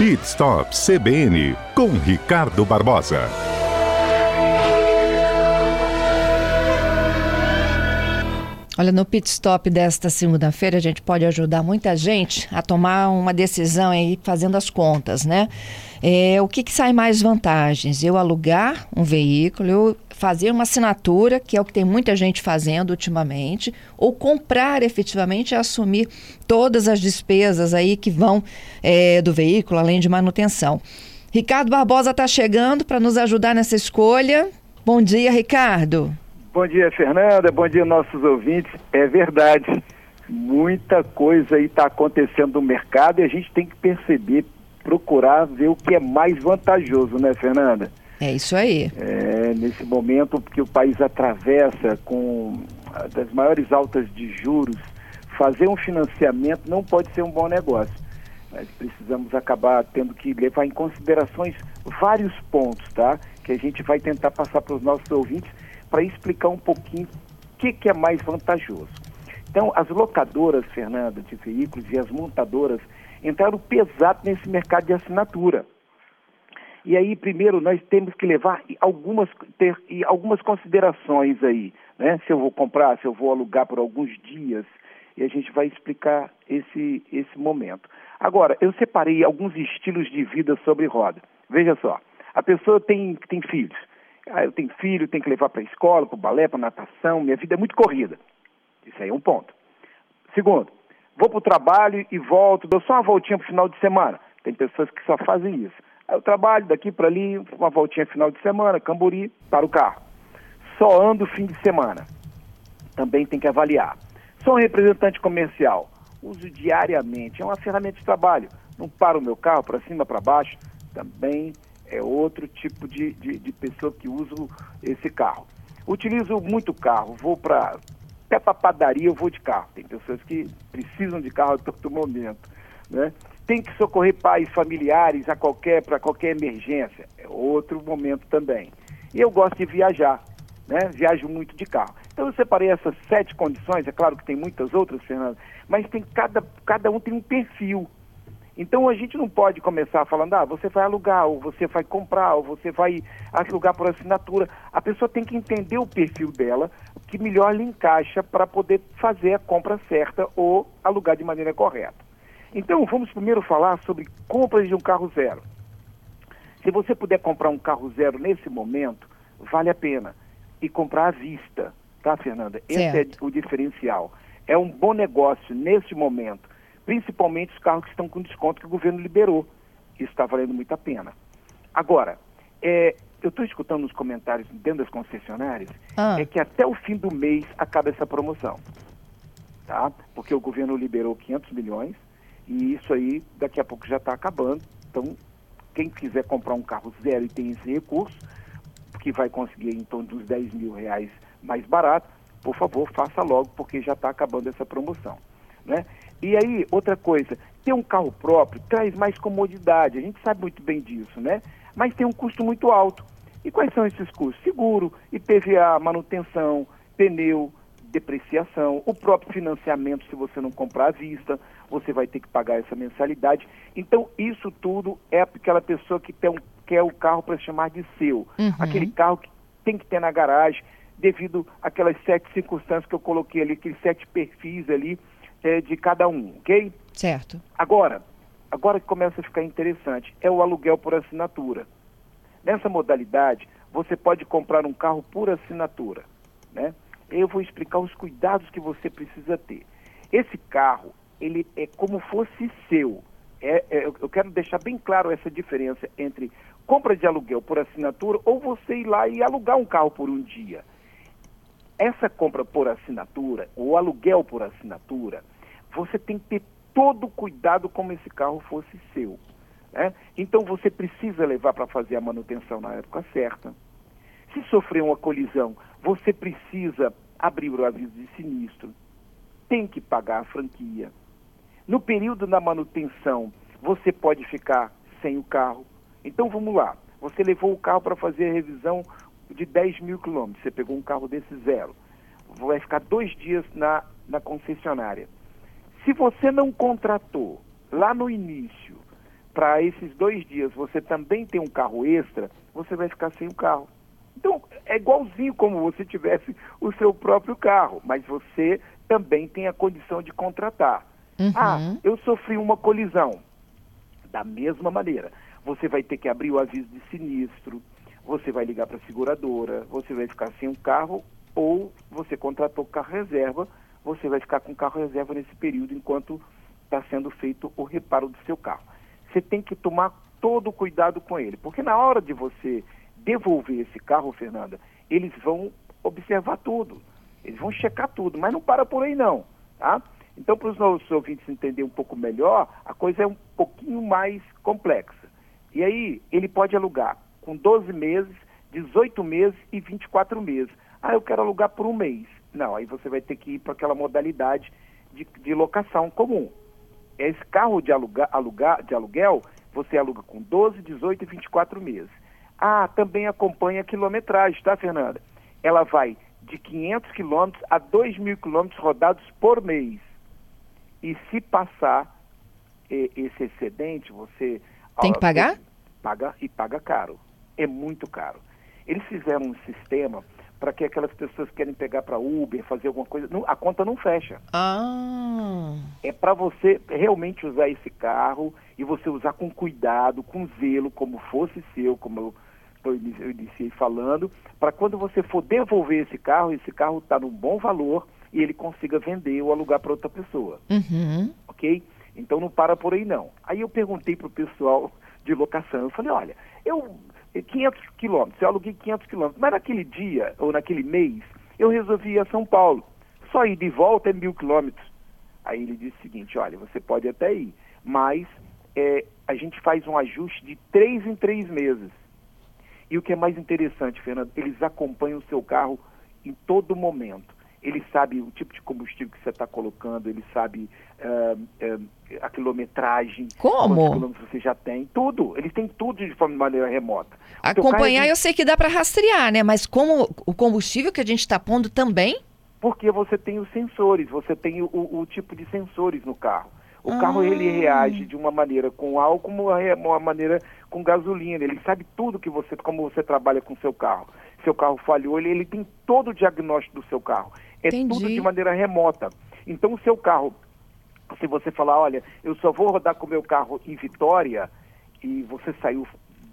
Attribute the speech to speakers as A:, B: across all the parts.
A: Pit Stop CBN com Ricardo Barbosa.
B: Olha, no pit stop desta segunda-feira, a gente pode ajudar muita gente a tomar uma decisão aí fazendo as contas, né? É, o que, que sai mais vantagens? Eu alugar um veículo, eu fazer uma assinatura, que é o que tem muita gente fazendo ultimamente, ou comprar efetivamente e assumir todas as despesas aí que vão é, do veículo, além de manutenção. Ricardo Barbosa está chegando para nos ajudar nessa escolha. Bom dia, Ricardo.
C: Bom dia, Fernanda. Bom dia, nossos ouvintes. É verdade. Muita coisa aí está acontecendo no mercado e a gente tem que perceber, procurar ver o que é mais vantajoso, né, Fernanda?
B: É isso aí.
C: É, nesse momento que o país atravessa com das maiores altas de juros, fazer um financiamento não pode ser um bom negócio. Nós precisamos acabar tendo que levar em considerações vários pontos, tá? Que a gente vai tentar passar para os nossos ouvintes para explicar um pouquinho o que, que é mais vantajoso. Então, as locadoras, Fernanda, de veículos e as montadoras entraram pesado nesse mercado de assinatura. E aí, primeiro, nós temos que levar algumas, ter, algumas considerações aí, né? Se eu vou comprar, se eu vou alugar por alguns dias, e a gente vai explicar esse, esse momento. Agora, eu separei alguns estilos de vida sobre roda. Veja só, a pessoa tem, tem filhos. Ah, eu tenho filho, tenho que levar para a escola, para o balé, para natação, minha vida é muito corrida. Isso aí é um ponto. Segundo, vou para o trabalho e volto, dou só uma voltinha para o final de semana. Tem pessoas que só fazem isso. Aí eu trabalho daqui para ali, uma voltinha final de semana, Cambori, para o carro. Só ando fim de semana. Também tem que avaliar. Sou um representante comercial. Uso diariamente. É uma ferramenta de trabalho. Não paro o meu carro para cima, para baixo. Também é outro tipo de, de, de pessoa que usa esse carro. Utilizo muito carro, vou para até para padaria eu vou de carro. Tem pessoas que precisam de carro a todo momento, né? Tem que socorrer pais familiares a qualquer para qualquer emergência, é outro momento também. E eu gosto de viajar, né? Viajo muito de carro. Então eu separei essas sete condições, é claro que tem muitas outras, Fernando, mas tem cada cada um tem um perfil. Então a gente não pode começar falando, ah, você vai alugar, ou você vai comprar, ou você vai alugar por assinatura. A pessoa tem que entender o perfil dela, que melhor lhe encaixa para poder fazer a compra certa ou alugar de maneira correta. Então vamos primeiro falar sobre compras de um carro zero. Se você puder comprar um carro zero nesse momento, vale a pena. E comprar à vista, tá, Fernanda? Certo. Esse é o diferencial. É um bom negócio nesse momento principalmente os carros que estão com desconto que o governo liberou. Isso está valendo muito a pena. Agora, é, eu estou escutando nos comentários dentro das concessionárias, ah. é que até o fim do mês acaba essa promoção. Tá? Porque o governo liberou 500 milhões e isso aí daqui a pouco já está acabando. Então, quem quiser comprar um carro zero e tem esse recurso, que vai conseguir em torno dos 10 mil reais mais barato, por favor, faça logo, porque já está acabando essa promoção. Né? E aí, outra coisa, ter um carro próprio traz mais comodidade, a gente sabe muito bem disso, né? Mas tem um custo muito alto. E quais são esses custos? Seguro, IPVA, manutenção, pneu, depreciação, o próprio financiamento, se você não comprar à vista, você vai ter que pagar essa mensalidade. Então, isso tudo é aquela pessoa que tem um, quer o carro para chamar de seu. Uhum. Aquele carro que tem que ter na garagem, devido àquelas sete circunstâncias que eu coloquei ali, aqueles sete perfis ali, é, de cada um, ok?
B: Certo.
C: Agora, agora que começa a ficar interessante, é o aluguel por assinatura. Nessa modalidade, você pode comprar um carro por assinatura, né? Eu vou explicar os cuidados que você precisa ter. Esse carro, ele é como fosse seu. É, é, eu quero deixar bem claro essa diferença entre compra de aluguel por assinatura ou você ir lá e alugar um carro por um dia essa compra por assinatura, o aluguel por assinatura, você tem que ter todo o cuidado como esse carro fosse seu. Né? Então você precisa levar para fazer a manutenção na época certa. Se sofrer uma colisão, você precisa abrir o aviso de sinistro. Tem que pagar a franquia. No período da manutenção, você pode ficar sem o carro. Então vamos lá. Você levou o carro para fazer a revisão de 10 mil quilômetros, você pegou um carro desse zero, vai ficar dois dias na, na concessionária. Se você não contratou lá no início para esses dois dias você também tem um carro extra, você vai ficar sem o carro. Então, é igualzinho como você tivesse o seu próprio carro, mas você também tem a condição de contratar.
B: Uhum.
C: Ah, eu sofri uma colisão. Da mesma maneira, você vai ter que abrir o aviso de sinistro, você vai ligar para a seguradora, você vai ficar sem um carro ou você contratou carro reserva, você vai ficar com carro reserva nesse período enquanto está sendo feito o reparo do seu carro. Você tem que tomar todo o cuidado com ele, porque na hora de você devolver esse carro, Fernanda, eles vão observar tudo, eles vão checar tudo, mas não para por aí não, tá? Então, para os nossos ouvintes entenderem um pouco melhor, a coisa é um pouquinho mais complexa. E aí, ele pode alugar com 12 meses, 18 meses e 24 meses. Ah, eu quero alugar por um mês. Não, aí você vai ter que ir para aquela modalidade de, de locação comum. Esse carro de, alugar, alugar, de aluguel, você aluga com 12, 18 e 24 meses. Ah, também acompanha a quilometragem, tá, Fernanda? Ela vai de 500 quilômetros a 2 mil quilômetros rodados por mês. E se passar eh, esse excedente, você...
B: Tem que pagar?
C: Paga e paga caro. É muito caro. Eles fizeram um sistema para que aquelas pessoas que querem pegar para Uber, fazer alguma coisa, não, a conta não fecha.
B: Ah.
C: É para você realmente usar esse carro e você usar com cuidado, com zelo, como fosse seu, como eu, eu iniciei falando, para quando você for devolver esse carro, esse carro está num bom valor e ele consiga vender ou alugar para outra pessoa
B: Uhum.
C: ok? Então não para por aí não. Aí eu perguntei para o pessoal de locação, eu falei, olha, eu 500 quilômetros, eu aluguei 500 quilômetros, mas naquele dia ou naquele mês eu resolvi ir a São Paulo, só ir de volta é mil quilômetros. Aí ele disse o seguinte, olha, você pode até ir, mas é, a gente faz um ajuste de três em três meses. E o que é mais interessante, Fernando, eles acompanham o seu carro em todo momento. Ele sabe o tipo de combustível que você está colocando, ele sabe ah, ah, a quilometragem,
B: Como?
C: quantos quilômetros você já tem, tudo. Eles têm tudo de forma de maneira remota. O
B: Acompanhar eu sei que dá para rastrear, né? Mas como o combustível que a gente está pondo também?
C: Porque você tem os sensores, você tem o, o tipo de sensores no carro. O
B: Ah.
C: carro ele reage de uma maneira com álcool, uma, maneira com gasolina. Ele sabe tudo que você, como você trabalha com seu carro. Seu carro falhou, ele, ele tem todo o diagnóstico do seu carro. É
B: Entendi.
C: tudo de maneira remota. Então o seu carro, se você falar, olha, eu só vou rodar com o meu carro em Vitória e você saiu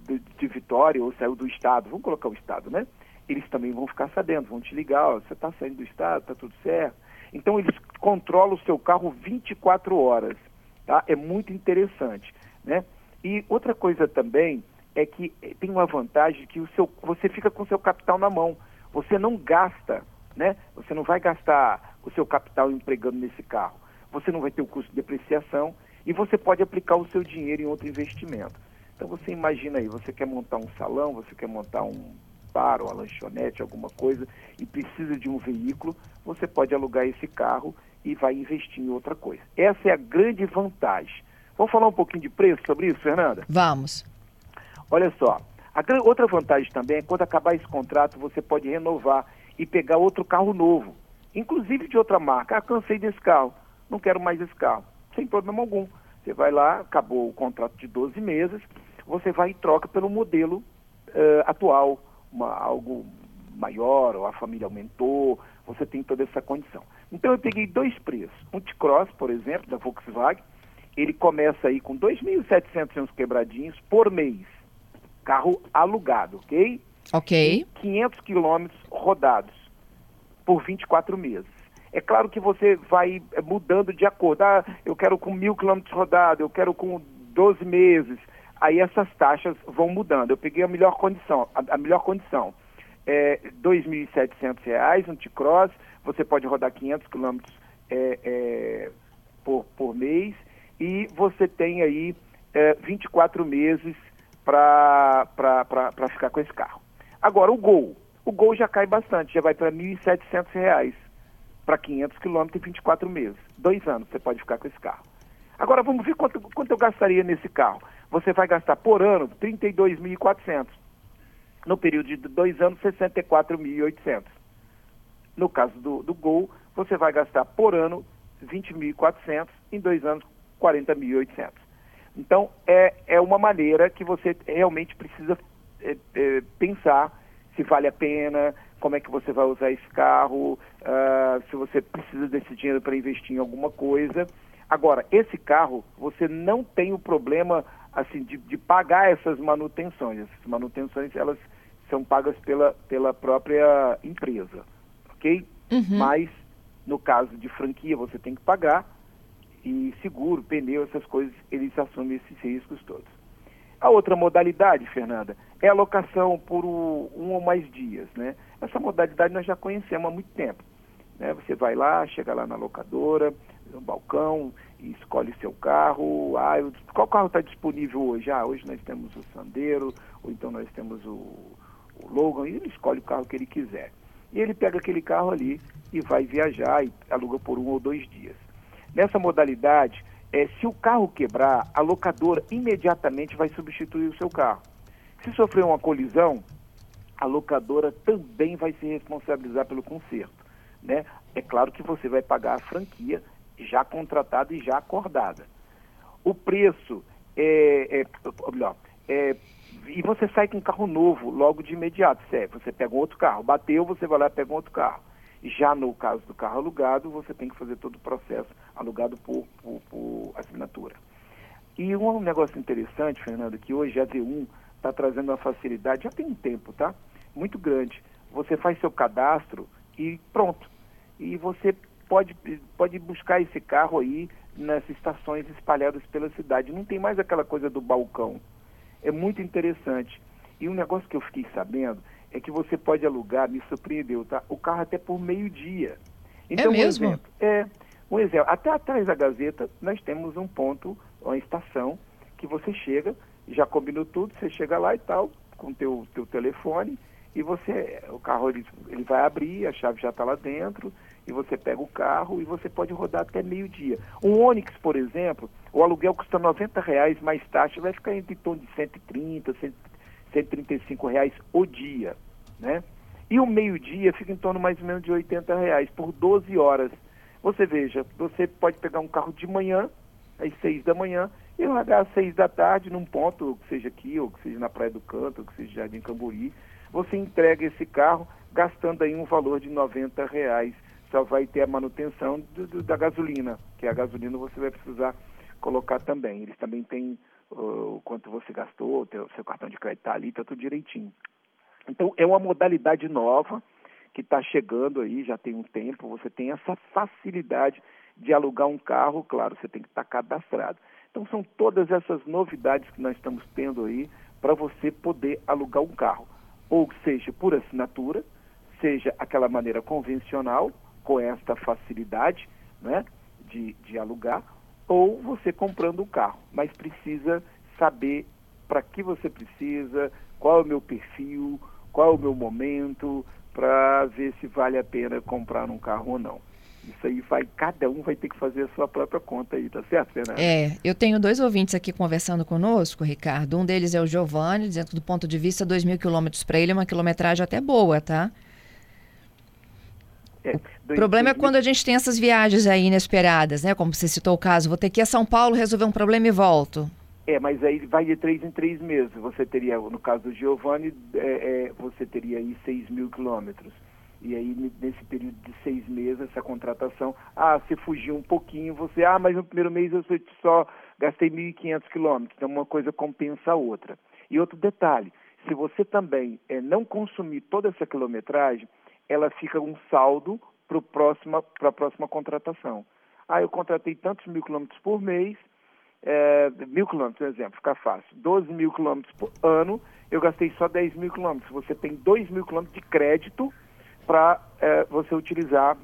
C: de, de Vitória ou saiu do estado, vamos colocar o estado, né? Eles também vão ficar sabendo, vão te ligar, ó, você está saindo do estado, está tudo certo. Então eles controlam o seu carro 24 horas, tá? É muito interessante, né? E outra coisa também é que eh, tem uma vantagem que o seu, você fica com o seu capital na mão. Você não gasta, né? Você não vai gastar o seu capital empregando nesse carro. Você não vai ter o custo de depreciação e você pode aplicar o seu dinheiro em outro investimento. Então você imagina aí, você quer montar um salão, você quer montar um bar, uma lanchonete, alguma coisa e precisa de um veículo, você pode alugar esse carro e vai investir em outra coisa. Essa é a grande vantagem. Vamos falar um pouquinho de preço sobre isso, Fernanda?
B: Vamos.
C: Olha só, a outra vantagem também é quando acabar esse contrato, você pode renovar e pegar outro carro novo, inclusive de outra marca. Ah, cansei desse carro, não quero mais esse carro. Sem problema algum. Você vai lá, acabou o contrato de 12 meses, você vai e troca pelo modelo eh, atual, uma- algo maior, ou a família aumentou, você tem toda essa condição. Então eu peguei dois preços. Um T-Cross, por exemplo, da Volkswagen, ele começa aí com 2.700 e uns quebradinhos por mês. Carro alugado, ok?
B: Ok.
C: 500 quilômetros rodados por 24 meses. É claro que você vai eh, mudando de acordo. Ah, eu quero com mil quilômetros rodados, eu quero com 12 meses. Aí essas taxas vão mudando. Eu peguei a melhor condição. A, a melhor condição é 2.700 reais, um T-Cross. Você pode rodar 500 quilômetros é, é, por, por mês. E você tem aí é, 24 meses para ficar com esse carro. Agora, o Gol. O Gol já cai bastante, já vai para 1.700 reais para 500 quilômetros em 24 meses. Dois anos você pode ficar com esse carro. Agora, vamos ver quanto, quanto eu gastaria nesse carro. Você vai gastar por ano R$ 32.400. No período de dois anos, R$ 64.800. No caso do, do Gol, você vai gastar por ano R$ 20.400, em dois anos, R$ 40.800. Então, é, é uma maneira que você realmente precisa é, é, pensar se vale a pena, como é que você vai usar esse carro, uh, se você precisa desse dinheiro para investir em alguma coisa. Agora, esse carro, você não tem o problema assim de, de, pagar essas manutenções. Essas manutenções, elas são pagas pela, pela própria empresa, ok? Uhum. Mas, no caso de franquia, você tem que pagar e seguro, pneu, essas coisas, eles assumem esses riscos todos. A outra modalidade, Fernanda, é a locação por um ou mais dias, né? Essa modalidade nós já conhecemos há muito tempo. Né? Você vai lá, chega lá na locadora, no balcão, escolhe seu carro. Ah, qual carro está disponível hoje? Ah, hoje nós temos o Sandero, ou então nós temos o, o Logan, e ele escolhe o carro que ele quiser. E ele pega aquele carro ali e vai viajar e aluga por um ou dois dias. Nessa modalidade, é, se o carro quebrar, a locadora imediatamente vai substituir o seu carro. Se sofrer uma colisão, a locadora também vai se responsabilizar pelo conserto. Né? É claro que você vai pagar a franquia já contratada e já acordada. O preço é, é melhor, é, e você sai com um carro novo logo de imediato. Você pega um outro carro, bateu, você vai lá e pega um outro carro. Já no caso do carro alugado, você tem que fazer todo o processo alugado por, por, por assinatura. E um negócio interessante, Fernando, que hoje a Z1 está trazendo uma facilidade, já tem um tempo, tá? Muito grande. Você faz seu cadastro e pronto. E você pode, pode buscar esse carro aí nas estações espalhadas pela cidade. Não tem mais aquela coisa do balcão. É muito interessante. E um negócio que eu fiquei sabendo é que você pode alugar, me surpreendeu, tá? O carro até por meio-dia.
B: Então, é mesmo?
C: Um exemplo, é, um exemplo, até atrás da Gazeta nós temos um ponto, uma estação, que você chega, já combinou tudo, você chega lá e tal, com o teu, teu telefone, e você, o carro ele, ele vai abrir, a chave já está lá dentro, e você pega o carro e você pode rodar até meio-dia. Um Onix, por exemplo, o aluguel custa 90 reais mais taxa, vai ficar entre em torno de 130, 135 reais o dia, né? E o meio-dia fica em torno mais ou menos de 80 reais por 12 horas. Você veja, você pode pegar um carro de manhã, às 6 da manhã, e largar às 6 da tarde num ponto, que seja aqui, ou que seja na Praia do Canto, ou que seja Jardim Camburi, você entrega esse carro gastando aí um valor de 90 reais só vai ter a manutenção do, do, da gasolina, que a gasolina você vai precisar colocar também. Eles também têm o quanto você gastou, o seu cartão de crédito está ali, está tudo direitinho. Então, é uma modalidade nova que está chegando aí, já tem um tempo, você tem essa facilidade de alugar um carro, claro, você tem que estar tá cadastrado. Então, são todas essas novidades que nós estamos tendo aí para você poder alugar um carro. Ou seja, por assinatura, seja aquela maneira convencional, com esta facilidade né, de, de alugar, ou você comprando um carro, mas precisa saber para que você precisa, qual é o meu perfil, qual é o meu momento, para ver se vale a pena comprar um carro ou não. Isso aí vai, cada um vai ter que fazer a sua própria conta aí, tá certo, Fernanda?
B: É, eu tenho dois ouvintes aqui conversando conosco, Ricardo. Um deles é o Giovanni, dizendo do ponto de vista, 2 mil quilômetros para ele é uma quilometragem até boa, tá? O problema é quando a gente tem essas viagens aí inesperadas, né? Como você citou o caso, vou ter que ir a São Paulo resolver um problema e volto.
C: É, mas aí vai de três em três meses. Você teria, no caso do Giovanni, é, é, você teria aí seis mil quilômetros. E aí, nesse período de seis meses, essa contratação, ah, você fugiu um pouquinho, você, ah, mas no primeiro mês eu só gastei 1.500 quilômetros. Então, uma coisa compensa a outra. E outro detalhe, se você também é, não consumir toda essa quilometragem, ela fica um saldo para a próxima contratação. Ah, eu contratei tantos mil quilômetros por mês, é, mil quilômetros, por exemplo, fica fácil. 12 mil quilômetros por ano, eu gastei só 10 mil quilômetros. Você tem 2 mil quilômetros de crédito para é, você utilizar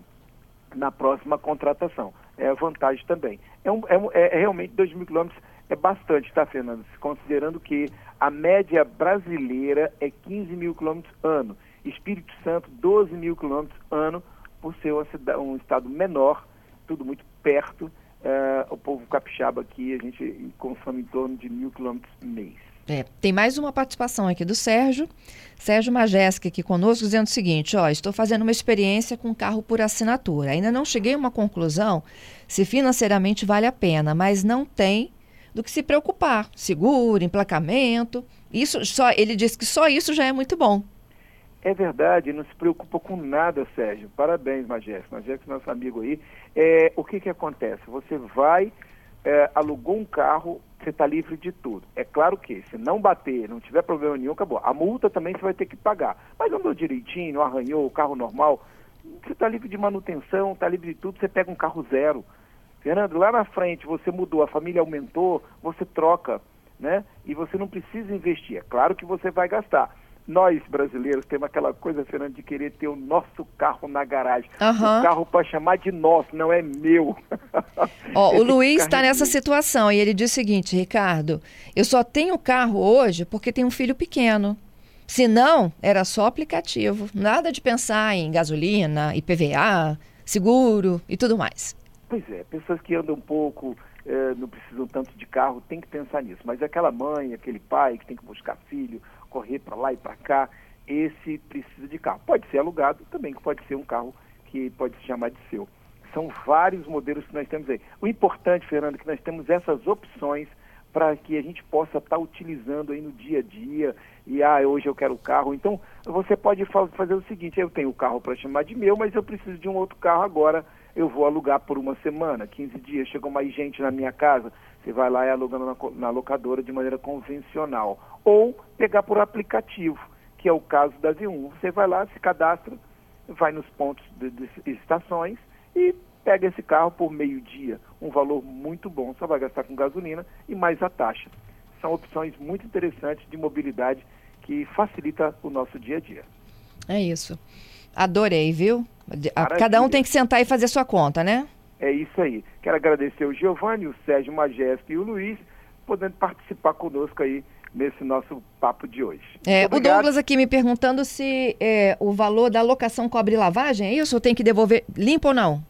C: na próxima contratação. É a vantagem também. É, um, é, é realmente 2 mil quilômetros é bastante, tá, Fernando? Considerando que a média brasileira é 15 mil quilômetros ano. Espírito Santo, 12 mil quilômetros ano, por ser um estado menor, tudo muito perto. Uh, o povo capixaba aqui, a gente consome em torno de mil quilômetros mês.
B: É, tem mais uma participação aqui do Sérgio. Sérgio Majesca aqui conosco, dizendo o seguinte: ó, estou fazendo uma experiência com carro por assinatura. Ainda não cheguei a uma conclusão se financeiramente vale a pena, mas não tem do que se preocupar. Seguro, emplacamento. Isso só ele disse que só isso já é muito bom.
C: É verdade, não se preocupa com nada, Sérgio. Parabéns, Magés. Magés, nosso amigo aí. É, o que, que acontece? Você vai, é, alugou um carro, você está livre de tudo. É claro que, se não bater, não tiver problema nenhum, acabou. A multa também você vai ter que pagar. Mas andou direitinho, arranhou o carro normal, você está livre de manutenção, está livre de tudo, você pega um carro zero. Fernando, lá na frente você mudou, a família aumentou, você troca, né? E você não precisa investir. É claro que você vai gastar nós brasileiros temos aquela coisa, Fernando, de querer ter o nosso carro na garagem.
B: Uhum.
C: O carro para chamar de nosso, não é meu.
B: Ó, o Luiz está nessa situação e ele diz o seguinte, Ricardo, eu só tenho carro hoje porque tenho um filho pequeno. Se não, era só aplicativo. Nada de pensar em gasolina, IPVA, seguro e tudo mais.
C: Pois é, pessoas que andam um pouco, eh, não precisam tanto de carro, tem que pensar nisso. Mas aquela mãe, aquele pai que tem que buscar filho, correr para lá e para cá, esse precisa de carro. Pode ser alugado, também pode ser um carro que pode se chamar de seu. São vários modelos que nós temos aí. O importante, Fernando, é que nós temos essas opções para que a gente possa estar tá utilizando aí no dia a dia. E ah, hoje eu quero o carro. Então, você pode fazer o seguinte: eu tenho o carro para chamar de meu, mas eu preciso de um outro carro agora. Eu vou alugar por uma semana, 15 dias. Chegou mais gente na minha casa. Você vai lá e aluga na, na locadora de maneira convencional ou pegar por aplicativo, que é o caso da Z1. Você vai lá, se cadastra, vai nos pontos de, de estações e pega esse carro por meio-dia, um valor muito bom, só vai gastar com gasolina e mais a taxa. São opções muito interessantes de mobilidade que facilita o nosso dia a dia.
B: É isso. Adorei, viu? Maravilha. Cada um tem que sentar e fazer sua conta, né?
C: É isso aí. Quero agradecer o Giovanni, o Sérgio Majesco e o Luiz, podendo participar conosco aí nesse nosso papo de hoje.
B: É, o Douglas aqui me perguntando se é, o valor da locação cobre lavagem, é isso? Tem que devolver limpo ou não?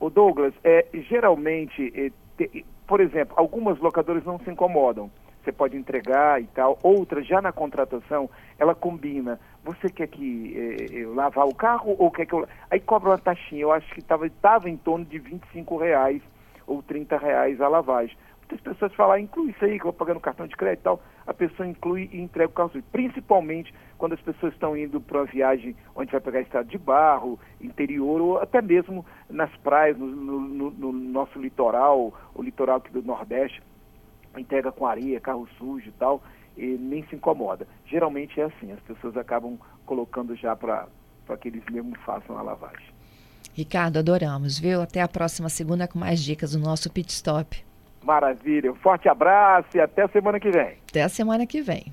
C: O Douglas, é, geralmente, é, te, por exemplo, algumas locadoras não se incomodam. Você pode entregar e tal. Outras, já na contratação, ela combina. Você quer que é, eu lavar o carro ou quer que eu... Aí cobra uma taxinha. Eu acho que estava em torno de 25 reais ou 30 reais a lavagem muitas pessoas falam, ah, inclui isso aí, que eu vou pagar no cartão de crédito e tal. A pessoa inclui e entrega o carro sujo. Principalmente quando as pessoas estão indo para uma viagem onde vai pegar estrada de barro, interior, ou até mesmo nas praias, no, no, no nosso litoral, o litoral aqui do Nordeste, entrega com areia, carro sujo e tal, e nem se incomoda. Geralmente é assim, as pessoas acabam colocando já para que eles mesmos façam a lavagem.
B: Ricardo, adoramos, viu? Até a próxima segunda com mais dicas do nosso Pit Stop.
C: Maravilha. Um forte abraço e até a semana que vem.
B: Até a semana que vem.